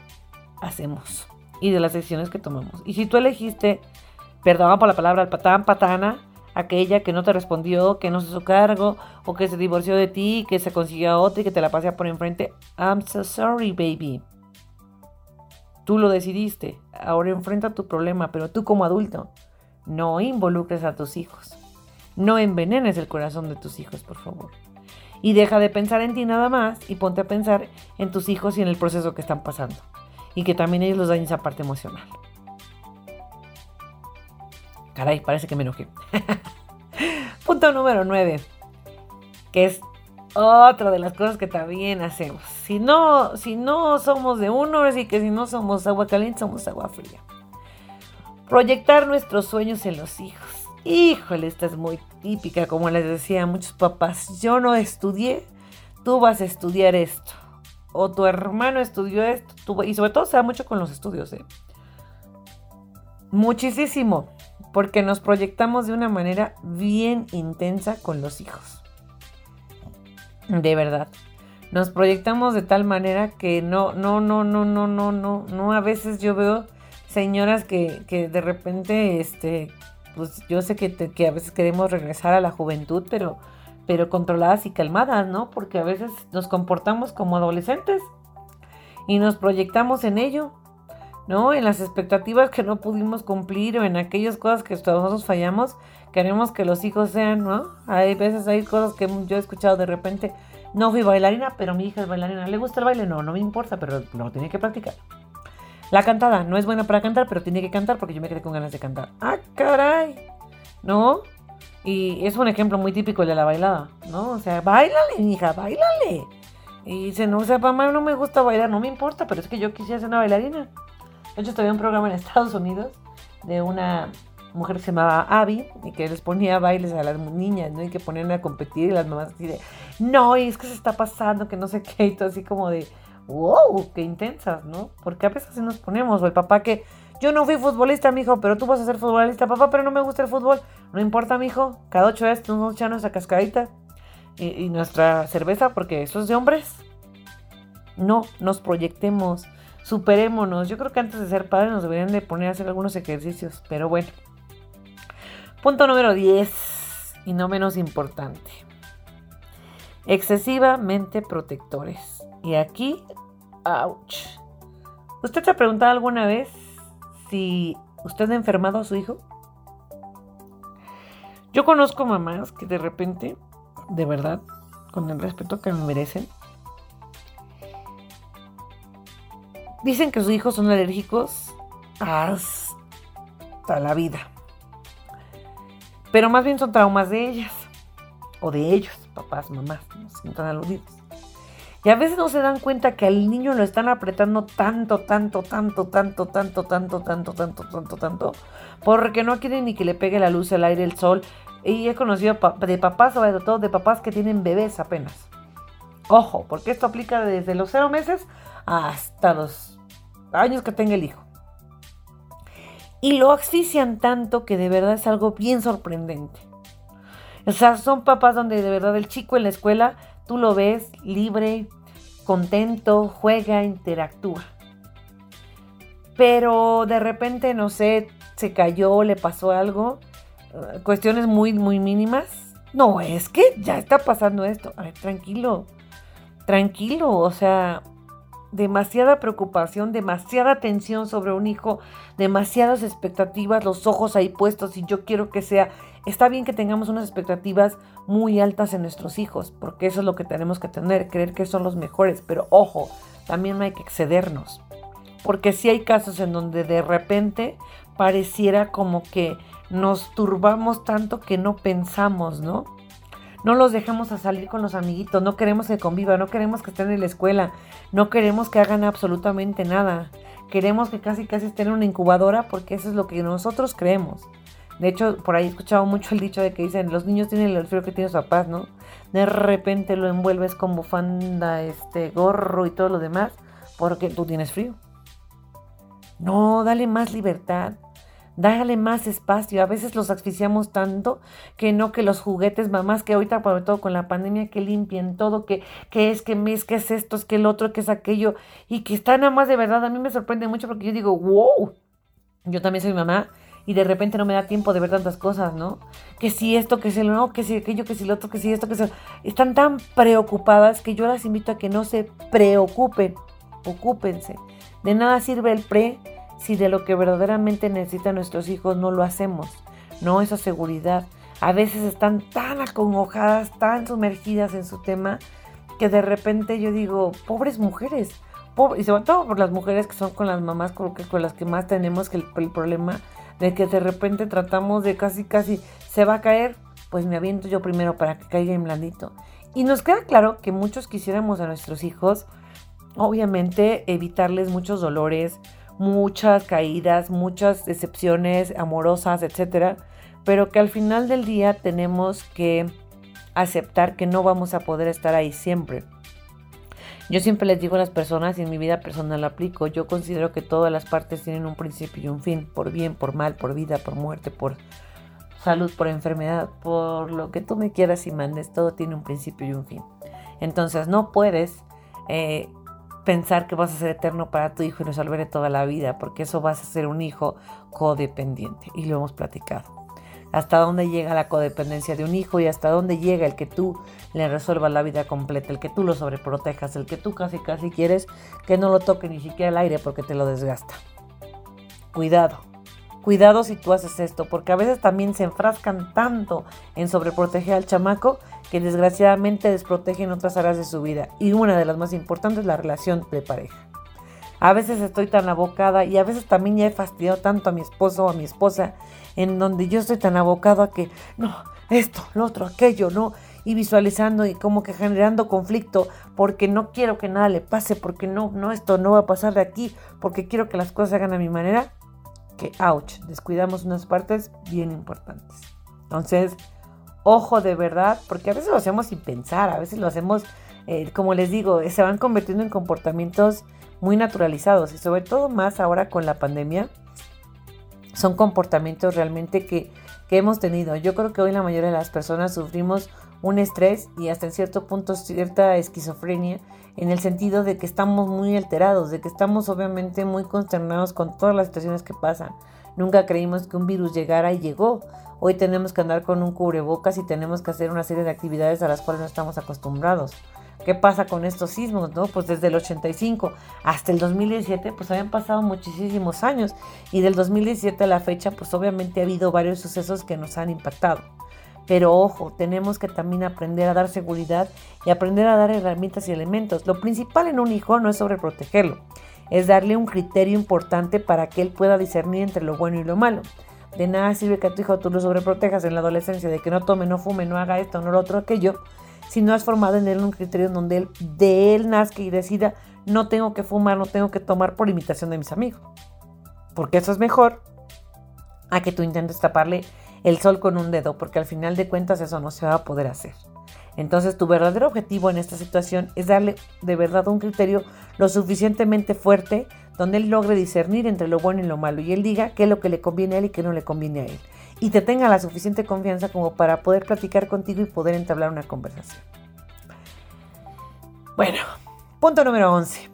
hacemos y de las decisiones que tomamos. Y si tú elegiste, perdón por la palabra, al patán, patana, aquella que no te respondió, que no se hizo cargo, o que se divorció de ti, que se consiguió a otra y que te la pasea por enfrente, I'm so sorry, baby. Tú lo decidiste, ahora enfrenta tu problema, pero tú como adulto, no involucres a tus hijos. No envenenes el corazón de tus hijos, por favor. Y deja de pensar en ti nada más y ponte a pensar en tus hijos y en el proceso que están pasando. Y que también ellos los dañen esa parte emocional. Caray, parece que me enojé. Punto número 9. Que es otra de las cosas que también hacemos. Si no, si no somos de uno, así que si no somos agua caliente, somos agua fría. Proyectar nuestros sueños en los hijos. Híjole, esta es muy típica, como les decía a muchos papás. Yo no estudié, tú vas a estudiar esto, o tu hermano estudió esto, y sobre todo se da mucho con los estudios, ¿eh? Muchísimo, porque nos proyectamos de una manera bien intensa con los hijos. De verdad. Nos proyectamos de tal manera que no, no, no, no, no, no, no, no. A veces yo veo señoras que, que de repente, este, pues yo sé que, que a veces queremos regresar a la juventud, pero, pero controladas y calmadas, ¿no? Porque a veces nos comportamos como adolescentes y nos proyectamos en ello. ¿No? En las expectativas que no pudimos cumplir o en aquellas cosas que nosotros fallamos, queremos que los hijos sean, ¿no? Hay veces hay cosas que yo he escuchado de repente, no fui bailarina, pero mi hija es bailarina, ¿le gusta el baile? No, no me importa, pero lo tiene que practicar. La cantada, no es buena para cantar, pero tiene que cantar porque yo me quedé con ganas de cantar. ¡Ah, caray! ¿No? Y es un ejemplo muy típico de la bailada, ¿no? O sea, bailale, hija, bailale. Y dice, no, o sea, mamá, no me gusta bailar, no me importa, pero es que yo quisiera ser una bailarina. De hecho, todavía un programa en Estados Unidos de una mujer que se llamaba Abby y que les ponía bailes a las niñas, ¿no? Y que ponían a competir y las mamás así de, no, y es que se está pasando, que no sé qué, y todo así como de, wow, qué intensas, ¿no? Porque a veces así nos ponemos, o el papá que yo no fui futbolista, mijo, pero tú vas a ser futbolista, papá, pero no me gusta el fútbol. No importa, mijo. Cada ocho días a echar nuestra cascadita y, nuestra cerveza, porque eso es de hombres. No nos proyectemos, superémonos. Yo creo que antes de ser padres nos deberían de poner a hacer algunos ejercicios, pero bueno. Punto número 10, y no menos importante. Excesivamente protectores. Y aquí, ouch. ¿Usted se ha preguntado alguna vez si usted ha enfermado a su hijo. Yo conozco mamás que de repente, de verdad, con el respeto que me merecen, dicen que sus hijos son alérgicos hasta la vida. Pero más bien son traumas de ellas o de ellos, papás, mamás, no se sientan aludidos. Y a veces no se dan cuenta que al niño lo están apretando tanto, tanto, tanto, tanto, tanto, tanto, tanto, tanto, tanto, tanto, porque no quieren ni que le pegue la luz, el aire, el sol. Y he conocido de papás, sobre todo de papás que tienen bebés apenas. Ojo, porque esto aplica desde los cero meses hasta los años que tenga el hijo. Y lo asfixian tanto que de verdad es algo bien sorprendente. O sea, son papás donde de verdad el chico en la escuela Tú lo ves libre, contento, juega, interactúa. Pero de repente, no sé, se cayó, le pasó algo, eh, cuestiones muy, muy mínimas. No, es que ya está pasando esto. A ver, tranquilo, tranquilo, o sea, demasiada preocupación, demasiada tensión sobre un hijo, demasiadas expectativas, los ojos ahí puestos y yo quiero que sea Está bien que tengamos unas expectativas muy altas en nuestros hijos, porque eso es lo que tenemos que tener, creer que son los mejores, pero ojo, también no hay que excedernos, porque si hay casos en donde de repente pareciera como que nos turbamos tanto que no pensamos, ¿no? No los dejamos a salir con los amiguitos, no queremos que convivan, no queremos que estén en la escuela, no queremos que hagan absolutamente nada. Queremos que casi casi estén en una incubadora porque eso es lo que nosotros creemos. De hecho, por ahí he escuchado mucho el dicho de que dicen, los niños tienen el frío que tienen sus papás, ¿no? De repente lo envuelves con bufanda, este, gorro y todo lo demás, porque tú tienes frío. No, dale más libertad, dale más espacio. A veces los asfixiamos tanto que no que los juguetes, mamás, que ahorita, sobre todo con la pandemia, que limpien todo, que, que es, que mes, que es esto, es que el otro, que es aquello, y que está nada más de verdad. A mí me sorprende mucho porque yo digo, wow, yo también soy mamá y de repente no me da tiempo de ver tantas cosas, ¿no? Que si esto, que si lo no, que si aquello, que si lo otro, que si esto, que si... Están tan preocupadas que yo las invito a que no se preocupen, ocúpense. De nada sirve el pre si de lo que verdaderamente necesitan nuestros hijos no lo hacemos, no esa seguridad. A veces están tan acongojadas, tan sumergidas en su tema, que de repente yo digo, pobres mujeres, y sobre todo por las mujeres que son con las mamás con, las que más tenemos que el problema de que de repente tratamos de casi, casi se va a caer, pues me aviento yo primero para que caiga en blandito. Y nos queda claro que muchos quisiéramos a nuestros hijos, obviamente, evitarles muchos dolores, muchas caídas, muchas decepciones amorosas, etcétera, pero que al final del día tenemos que aceptar que no vamos a poder estar ahí siempre. Yo siempre les digo a las personas y en mi vida personal lo aplico, yo considero que todas las partes tienen un principio y un fin, por bien, por mal, por vida, por muerte, por salud, por enfermedad, por lo que tú me quieras y mandes, todo tiene un principio y un fin. Entonces no puedes eh, pensar que vas a ser eterno para tu hijo y resolver toda la vida, porque eso vas a ser un hijo codependiente y lo hemos platicado hasta dónde llega la codependencia de un hijo y hasta dónde llega el que tú le resuelvas la vida completa, el que tú lo sobreprotejas, el que tú casi casi quieres que no lo toque ni siquiera el aire porque te lo desgasta. Cuidado, cuidado si tú haces esto, porque a veces también se enfrascan tanto en sobreproteger al chamaco que desgraciadamente desprotegen otras áreas de su vida y una de las más importantes es la relación de pareja. A veces estoy tan abocada y a veces también ya he fastidiado tanto a mi esposo o a mi esposa en donde yo estoy tan abocado a que, no, esto, lo otro, aquello, ¿no? Y visualizando y como que generando conflicto porque no quiero que nada le pase, porque no, no, esto no va a pasar de aquí, porque quiero que las cosas se hagan a mi manera, que, ouch, descuidamos unas partes bien importantes. Entonces, ojo de verdad, porque a veces lo hacemos sin pensar, a veces lo hacemos, eh, como les digo, se van convirtiendo en comportamientos muy naturalizados y sobre todo más ahora con la pandemia son comportamientos realmente que, hemos tenido. Yo creo que hoy la mayoría de las personas sufrimos un estrés y hasta en cierto punto cierta esquizofrenia en el sentido de que estamos muy alterados, de que estamos obviamente muy consternados con todas las situaciones que pasan. Nunca creímos que un virus llegara y llegó. Hoy tenemos que andar con un cubrebocas y tenemos que hacer una serie de actividades a las cuales no estamos acostumbrados. ¿Qué pasa con estos sismos? No? Pues desde el 85 hasta el 2017, pues habían pasado muchísimos años. Y del 2017 a la fecha, pues obviamente ha habido varios sucesos que nos han impactado. Pero ojo, tenemos que también aprender a dar seguridad y aprender a dar herramientas y elementos. Lo principal en un hijo no es sobreprotegerlo, es darle un criterio importante para que él pueda discernir entre lo bueno y lo malo. De nada sirve que a tu hijo tú lo sobreprotejas en la adolescencia, de que no tome, no fume, no haga esto, no lo otro, aquello, si no has formado en él un criterio en donde él, de él nazca y decida, no tengo que fumar, no tengo que tomar por imitación de mis amigos. Porque eso es mejor a que tú intentes taparle el sol con un dedo, porque al final de cuentas eso no se va a poder hacer. Entonces tu verdadero objetivo en esta situación es darle de verdad un criterio lo suficientemente fuerte donde él logre discernir entre lo bueno y lo malo y él diga qué es lo que le conviene a él y qué no le conviene a él y te tenga la suficiente confianza como para poder platicar contigo y poder entablar una conversación. Bueno, punto número 11.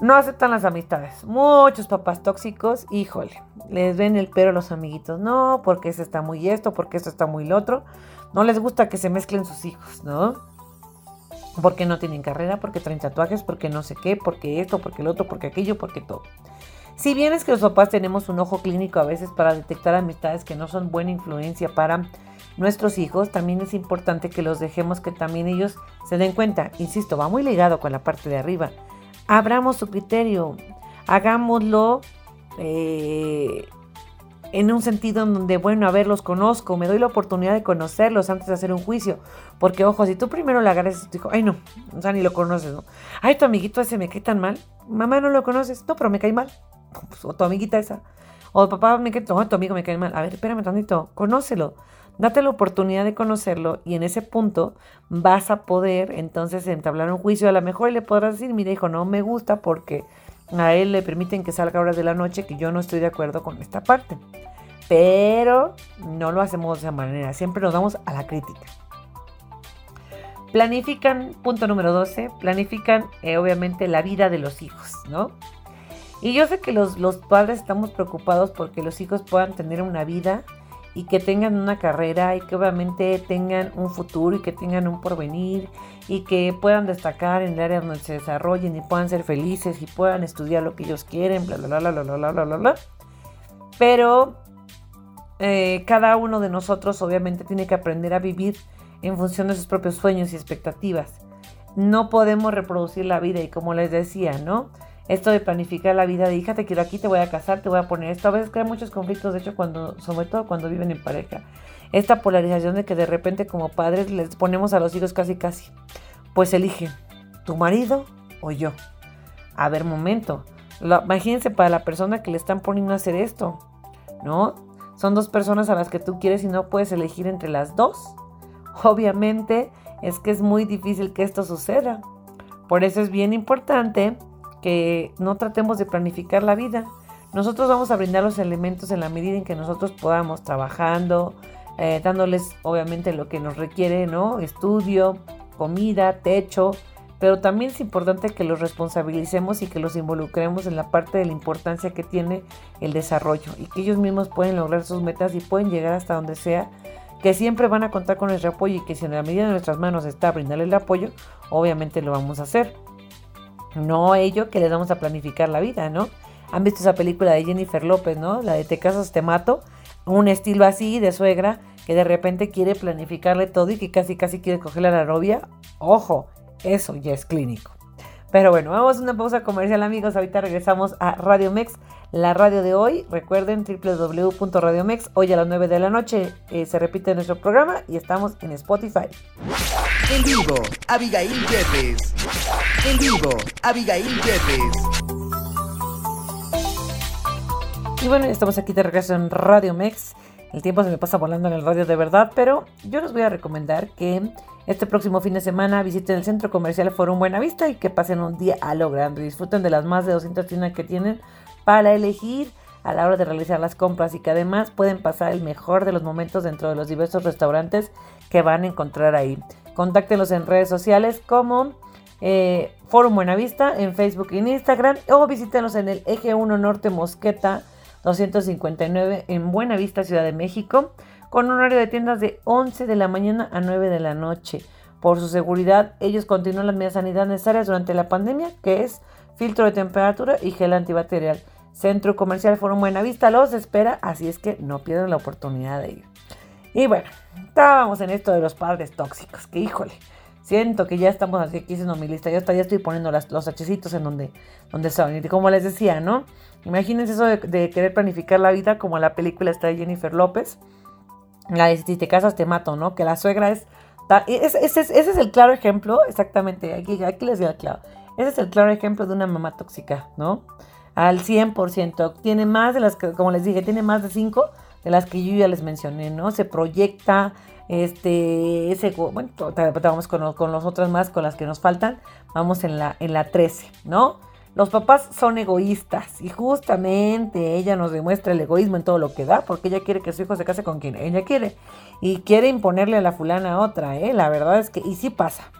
No aceptan las amistades. Muchos papás tóxicos, híjole, les ven el pero a los amiguitos. No, porque ese está muy esto, porque esto está muy lo otro. No les gusta que se mezclen sus hijos, ¿no? Porque no tienen carrera, porque traen tatuajes, porque no sé qué, porque esto, porque el otro, porque aquello, porque todo. Si bien es que los papás tenemos un ojo clínico a veces para detectar amistades que no son buena influencia para nuestros hijos, también es importante que los dejemos que también ellos se den cuenta. Insisto, va muy ligado con la parte de arriba. Abramos su criterio, hagámoslo eh, en un sentido en donde, bueno, a ver, los conozco, me doy la oportunidad de conocerlos antes de hacer un juicio. Porque, ojo, si tú primero le agarras a tu hijo, ay no, o sea, ni lo conoces, ¿no? Ay, tu amiguito ese me cae tan mal. Mamá, no lo conoces, no, pero me cae mal. Pues, o tu amiguita esa. O papá, me cae, no, tu amigo me cae mal. A ver, espérame tantito, conócelo. Date la oportunidad de conocerlo y en ese punto vas a poder entonces entablar un juicio. A lo mejor le podrás decir, mira hijo, no me gusta porque a él le permiten que salga a horas de la noche que yo no estoy de acuerdo con esta parte. Pero no lo hacemos de esa manera, siempre nos damos a la crítica. Planifican, punto número 12, planifican eh, obviamente la vida de los hijos, ¿no? Y yo sé que los, los padres estamos preocupados porque los hijos puedan tener una vida y que tengan una carrera y que obviamente tengan un futuro y que tengan un porvenir y que puedan destacar en el área donde se desarrollen y puedan ser felices y puedan estudiar lo que ellos quieren, bla, bla, bla, bla, bla, bla, bla, bla. Pero eh, cada uno de nosotros obviamente tiene que aprender a vivir en función de sus propios sueños y expectativas. No podemos reproducir la vida y como les decía, ¿no? esto de planificar la vida de hija, te quiero aquí, te voy a casar, te voy a poner esto. A veces crea muchos conflictos, de hecho, cuando, sobre todo cuando viven en pareja. Esta polarización de que de repente como padres les ponemos a los hijos casi casi. Pues elige, tu marido o yo. A ver, momento. imagínense para la persona que le están poniendo a hacer esto, ¿no? Son dos personas a las que tú quieres y no puedes elegir entre las dos. obviamente es que es muy difícil que esto suceda. Por eso es bien importante que no tratemos de planificar la vida. Nosotros vamos a brindar los elementos en la medida en que nosotros podamos trabajando, eh, dándoles obviamente lo que nos requiere, ¿no? Estudio, comida, techo, pero también es importante que los responsabilicemos y que los involucremos en la parte de la importancia que tiene el desarrollo y que ellos mismos pueden lograr sus metas y pueden llegar hasta donde sea, que siempre van a contar con nuestro apoyo y que si en la medida de nuestras manos está brindarles el apoyo, obviamente lo vamos a hacer. No ello que les vamos a planificar la vida, ¿no? Han visto esa película de Jennifer López, ¿no? La de Te casas, te mato. Un estilo así de suegra que de repente quiere planificarle todo y que casi casi quiere cogerle a la novia. Ojo, eso ya es clínico. Pero bueno, vamos a una pausa comercial amigos. Ahorita regresamos a Radio Mex, la radio de hoy. Recuerden www.radiomex. Hoy a las 9 de la noche eh, se repite nuestro programa y estamos en Spotify. En vivo, Abigail Jeffes. En vivo, Abigail Jeffes. Y bueno, estamos aquí de regreso en Radio Mex. El tiempo se me pasa volando en el radio de verdad, pero yo les voy a recomendar que este próximo fin de semana visiten el centro comercial Forum Buenavista y que pasen un día a lo grande. Disfruten de las más de 200 tiendas que tienen para elegir a la hora de realizar las compras y que además pueden pasar el mejor de los momentos dentro de los diversos restaurantes que van a encontrar ahí. Contáctenlos en redes sociales como eh, Forum Buenavista en Facebook y en Instagram o visítenlos en el Eje 1 Norte Mosqueta 259 en Buenavista, Ciudad de México, con un horario de tiendas de 11 de la mañana a 9 de la noche. Por su seguridad, ellos continúan las medidas sanidad necesarias durante la pandemia, que es filtro de temperatura y gel antibacterial. Centro Comercial Forum Buenavista los espera, así es que no pierdan la oportunidad de ir. Y bueno, estábamos en esto de los padres tóxicos, que híjole, siento que ya estamos así aquí haciendo mi lista, ya, ya estoy poniendo los hachecitos en donde, donde son. Y como les decía, ¿no? Imagínense eso de, querer planificar la vida como la película está de Jennifer López. La de si te casas te mato, ¿no? Que la suegra es... Ese, es el claro ejemplo, exactamente, aquí, aquí les digo claro. Ese es el claro ejemplo de una mamá tóxica, ¿no? Al 100%. Tiene más de las que, como les dije, tiene más de 5 de las que yo ya les mencioné, ¿no? Se proyecta, este, ese, bueno, vamos con, con los otras más, con las que nos faltan, vamos en la, en la 13, ¿no? Los papás son egoístas y justamente ella nos demuestra el egoísmo en todo lo que da porque ella quiere que su hijo se case con quien ella quiere y quiere imponerle a la fulana a otra, ¿eh? La verdad es que, y sí pasa,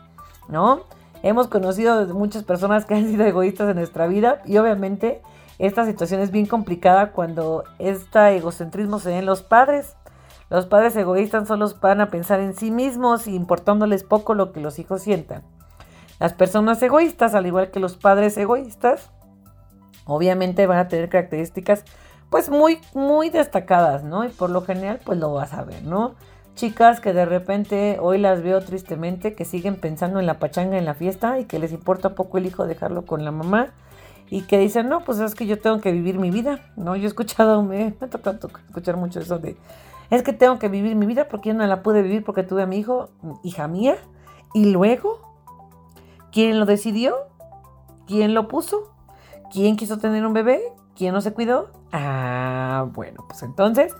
¿no? Hemos conocido muchas personas que han sido egoístas en nuestra vida y obviamente esta situación es bien complicada cuando este egocentrismo se ve en los padres. Los padres egoístas solo van a pensar en sí mismos y importándoles poco lo que los hijos sientan. Las personas egoístas, al igual que los padres egoístas, obviamente van a tener características pues muy, muy destacadas, ¿no? Y por lo general pues lo vas a ver, ¿no? Chicas que de repente hoy las veo tristemente, que siguen pensando en la pachanga, en la fiesta y que les importa poco el hijo dejarlo con la mamá y que dicen, no, pues es que yo tengo que vivir mi vida, ¿no? Yo he escuchado, me, ha tocado escuchar mucho eso de, es que tengo que vivir mi vida porque yo no la pude vivir porque tuve a mi hijo, hija mía, y luego ¿Quién lo decidió? ¿Quién lo puso? ¿Quién quiso tener un bebé? ¿Quién no se cuidó? Ah, bueno, pues entonces,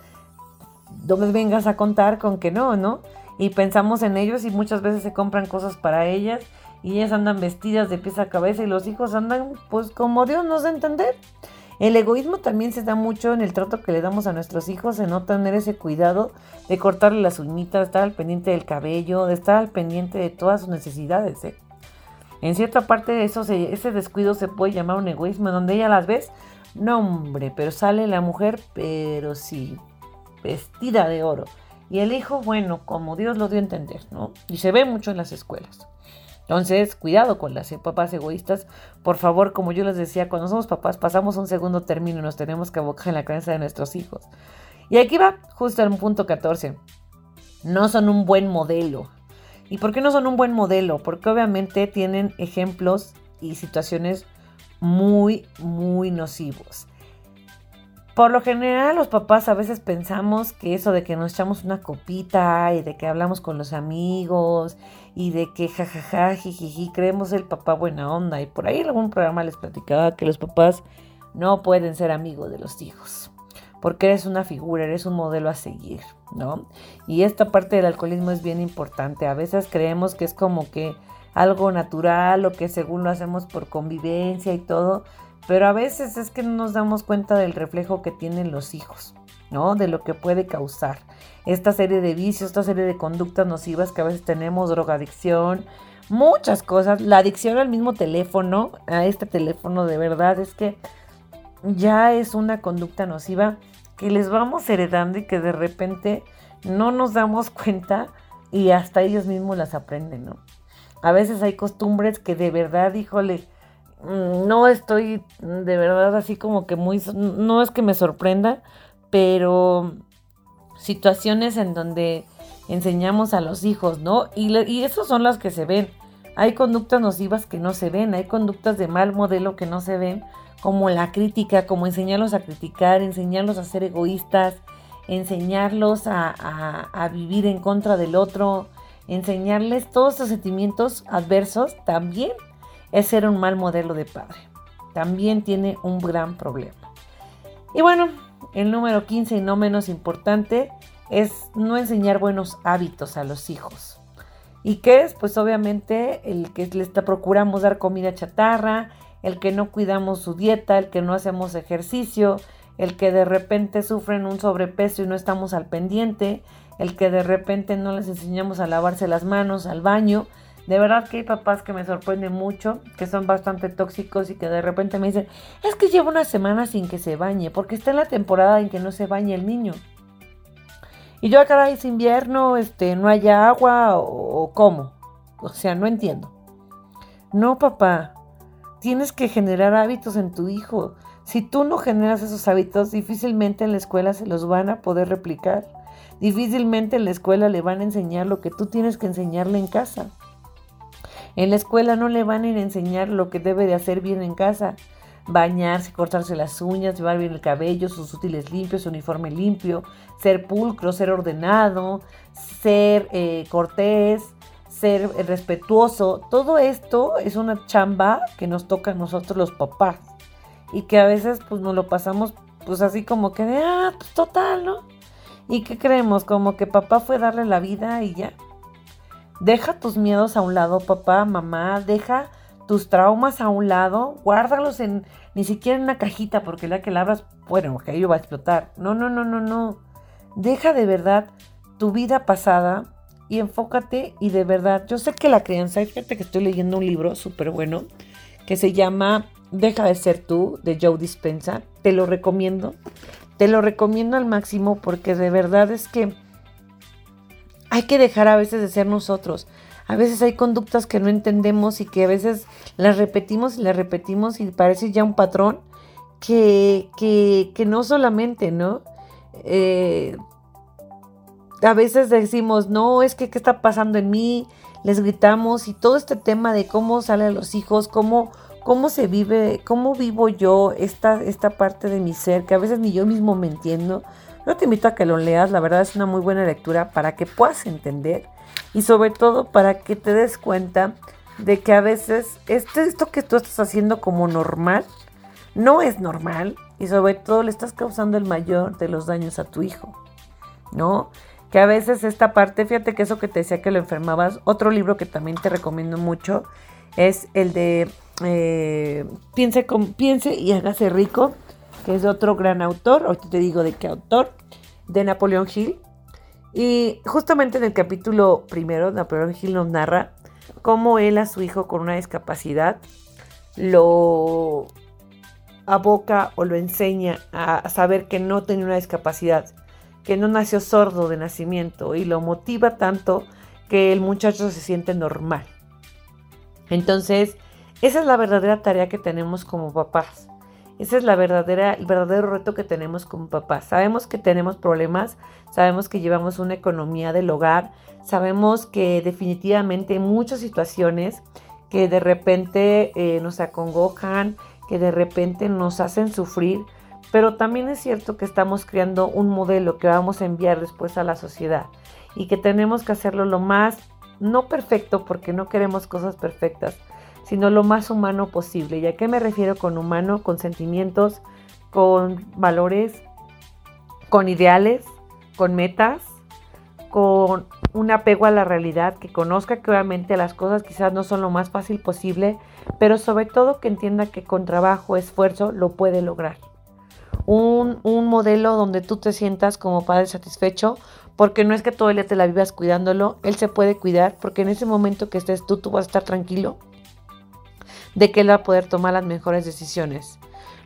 no me vengas a contar con que no, ¿no? Y pensamos en ellos y muchas veces se compran cosas para ellas y ellas andan vestidas de pies a cabeza y los hijos andan pues como Dios nos da a entender. El egoísmo también se da mucho en el trato que le damos a nuestros hijos, en no tener ese cuidado de cortarle las uñitas, de estar al pendiente del cabello, de estar al pendiente de todas sus necesidades. ¿eh? En cierta parte de eso, ese descuido se puede llamar un egoísmo, donde ella las ves, no hombre, pero sale la mujer, pero sí, vestida de oro. Y el hijo, bueno, como Dios lo dio a entender, ¿no? Y se ve mucho en las escuelas. Entonces, cuidado con las papás egoístas. Por favor, como yo les decía, cuando somos papás pasamos un segundo término y nos tenemos que abocar en la cabeza de nuestros hijos. Y aquí va justo el punto 14. No son un buen modelo. ¿Y por qué no son un buen modelo? Porque obviamente tienen ejemplos y situaciones muy, muy nocivos. Por lo general, los papás a veces pensamos que eso de que nos echamos una copita y de que hablamos con los amigos y de que jajaja, jijiji, creemos el papá buena onda. Y por ahí en algún programa les platicaba que los papás no pueden ser amigos de los hijos. Porque eres una figura, eres un modelo a seguir, ¿no? Y esta parte del alcoholismo es bien importante. A veces creemos que es como que algo natural o que según lo hacemos por convivencia y todo, pero a veces es que no nos damos cuenta del reflejo que tienen los hijos, ¿no? De lo que puede causar esta serie de vicios, esta serie de conductas nocivas que a veces tenemos, drogadicción, muchas cosas, la adicción al mismo teléfono, a este teléfono de verdad es que ya es una conducta nociva que les vamos heredando y que de repente no nos damos cuenta y hasta ellos mismos las aprenden, ¿no? A veces hay costumbres que de verdad, híjole, mm, no estoy de verdad así como que muy, no es que me sorprenda, pero situaciones en donde enseñamos a los hijos, ¿no? Y, y esos son las que se ven. Hay conductas nocivas que no se ven, hay conductas de mal modelo que no se ven, como la crítica, como enseñarlos a criticar, enseñarlos a ser egoístas, enseñarlos a, vivir en contra del otro, enseñarles todos estos sentimientos adversos, también es ser un mal modelo de padre. También tiene un gran problema. Y bueno, el número 15 y no menos importante es no enseñar buenos hábitos a los hijos. ¿Y qué es? Pues obviamente el que les procuramos dar comida chatarra, el que no cuidamos su dieta, el que no hacemos ejercicio, el que de repente sufren un sobrepeso y no estamos al pendiente, el que de repente no les enseñamos a lavarse las manos, al baño. De verdad que hay papás que me sorprenden mucho, que son bastante tóxicos y que de repente me dicen, es que llevo una semana sin que se bañe, porque está en la temporada en que no se bañe el niño. Y yo acá es invierno, este, no hay agua o, o cómo. O sea, no entiendo. No, papá, tienes que generar hábitos en tu hijo. Si tú no generas esos hábitos, difícilmente en la escuela se los van a poder replicar. Difícilmente en la escuela le van a enseñar lo que tú tienes que enseñarle en casa. En la escuela no le van a ir a enseñar lo que debe de hacer bien en casa. Bañarse, cortarse las uñas, llevar bien el cabello, sus útiles limpios, su uniforme limpio, ser pulcro, ser ordenado, ser eh, cortés, ser respetuoso. Todo esto es una chamba que nos toca a nosotros los papás y que a veces pues nos lo pasamos pues así como que de, ah, pues total, ¿no? ¿Y qué creemos? Como que papá fue darle la vida y ya. Deja tus miedos a un lado, papá, mamá, deja tus traumas a un lado, guárdalos en ni siquiera en una cajita porque la que la abras, bueno, que ahí va a explotar. No, no, no, no, no. Deja de verdad tu vida pasada y enfócate y de verdad, yo sé que la crianza, fíjate que estoy leyendo un libro súper bueno que se llama Deja de ser tú de Joe Dispensa, te lo recomiendo. Te lo recomiendo al máximo porque de verdad es que hay que dejar a veces de ser nosotros. A veces hay conductas que no entendemos y que a veces las repetimos y las repetimos y parece ya un patrón que, que, no solamente, ¿no? Eh, a veces decimos, no, es que qué está pasando en mí, les gritamos y todo este tema de cómo salen los hijos, cómo cómo se vive, cómo vivo yo esta, esta parte de mi ser, que a veces ni yo mismo me entiendo. Yo te invito a que lo leas, la verdad es una muy buena lectura para que puedas entender y sobre todo para que te des cuenta de que a veces esto, esto que tú estás haciendo como normal no es normal y sobre todo le estás causando el mayor de los daños a tu hijo, ¿no? Que a veces esta parte, fíjate que eso que te decía que lo enfermabas, otro libro que también te recomiendo mucho es el de eh, piense, con, piense y hágase rico, que es otro gran autor, ahorita te digo de qué autor, de Napoleón Hill. Y justamente en el capítulo primero, Napoleón Hill nos narra cómo él a su hijo con una discapacidad lo aboca o lo enseña a saber que no tiene una discapacidad, que no nació sordo de nacimiento y lo motiva tanto que el muchacho se siente normal. Entonces, esa es la verdadera tarea que tenemos como papás. Ese es la verdadera, el verdadero reto que tenemos como papás. Sabemos que tenemos problemas, sabemos que llevamos una economía del hogar, sabemos que definitivamente hay muchas situaciones que de repente eh, nos acongojan, que de repente nos hacen sufrir, pero también es cierto que estamos creando un modelo que vamos a enviar después a la sociedad y que tenemos que hacerlo lo más, no perfecto, porque no queremos cosas perfectas, sino lo más humano posible. ¿Y a qué me refiero con humano? Con sentimientos, con valores, con ideales, con metas, con un apego a la realidad, que conozca que obviamente las cosas quizás no son lo más fácil posible, pero sobre todo que entienda que con trabajo, esfuerzo, lo puede lograr. Un, un, modelo donde tú te sientas como padre satisfecho, porque no es que todo el día te la vivas cuidándolo, él se puede cuidar, porque en ese momento que estés tú, tú vas a estar tranquilo de que él va a poder tomar las mejores decisiones.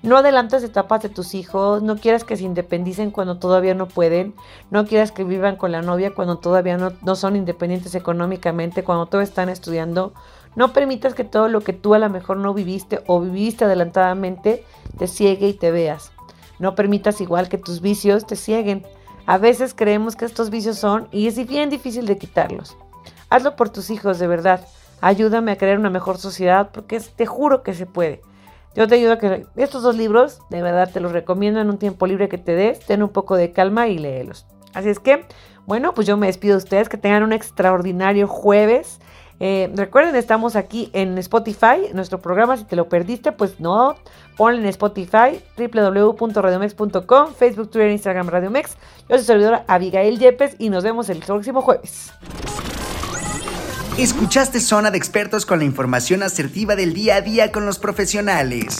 No adelantes etapas de tus hijos, no quieras que se independicen cuando todavía no pueden, no quieras que vivan con la novia cuando todavía no, no son independientes económicamente, cuando todavía están estudiando. No permitas que todo lo que tú a lo mejor no viviste o viviste adelantadamente te ciegue y te veas. No permitas igual que tus vicios te cieguen. A veces creemos que estos vicios son y es bien difícil de quitarlos. Hazlo por tus hijos, de verdad. Ayúdame a crear una mejor sociedad porque te juro que se puede. Yo te ayudo a que estos dos libros, de verdad te los recomiendo en un tiempo libre que te des, ten un poco de calma y léelos. Así es que, bueno, pues yo me despido de ustedes, que tengan un extraordinario jueves. Eh, recuerden, estamos aquí en Spotify, nuestro programa, si te lo perdiste, pues no, ponle en Spotify, www.radiomex.com, Facebook, Twitter, Instagram, Radiomex. Yo soy servidora Abigail Yepes y nos vemos el próximo jueves. Escuchaste Zona de Expertos con la información asertiva del día a día con los profesionales.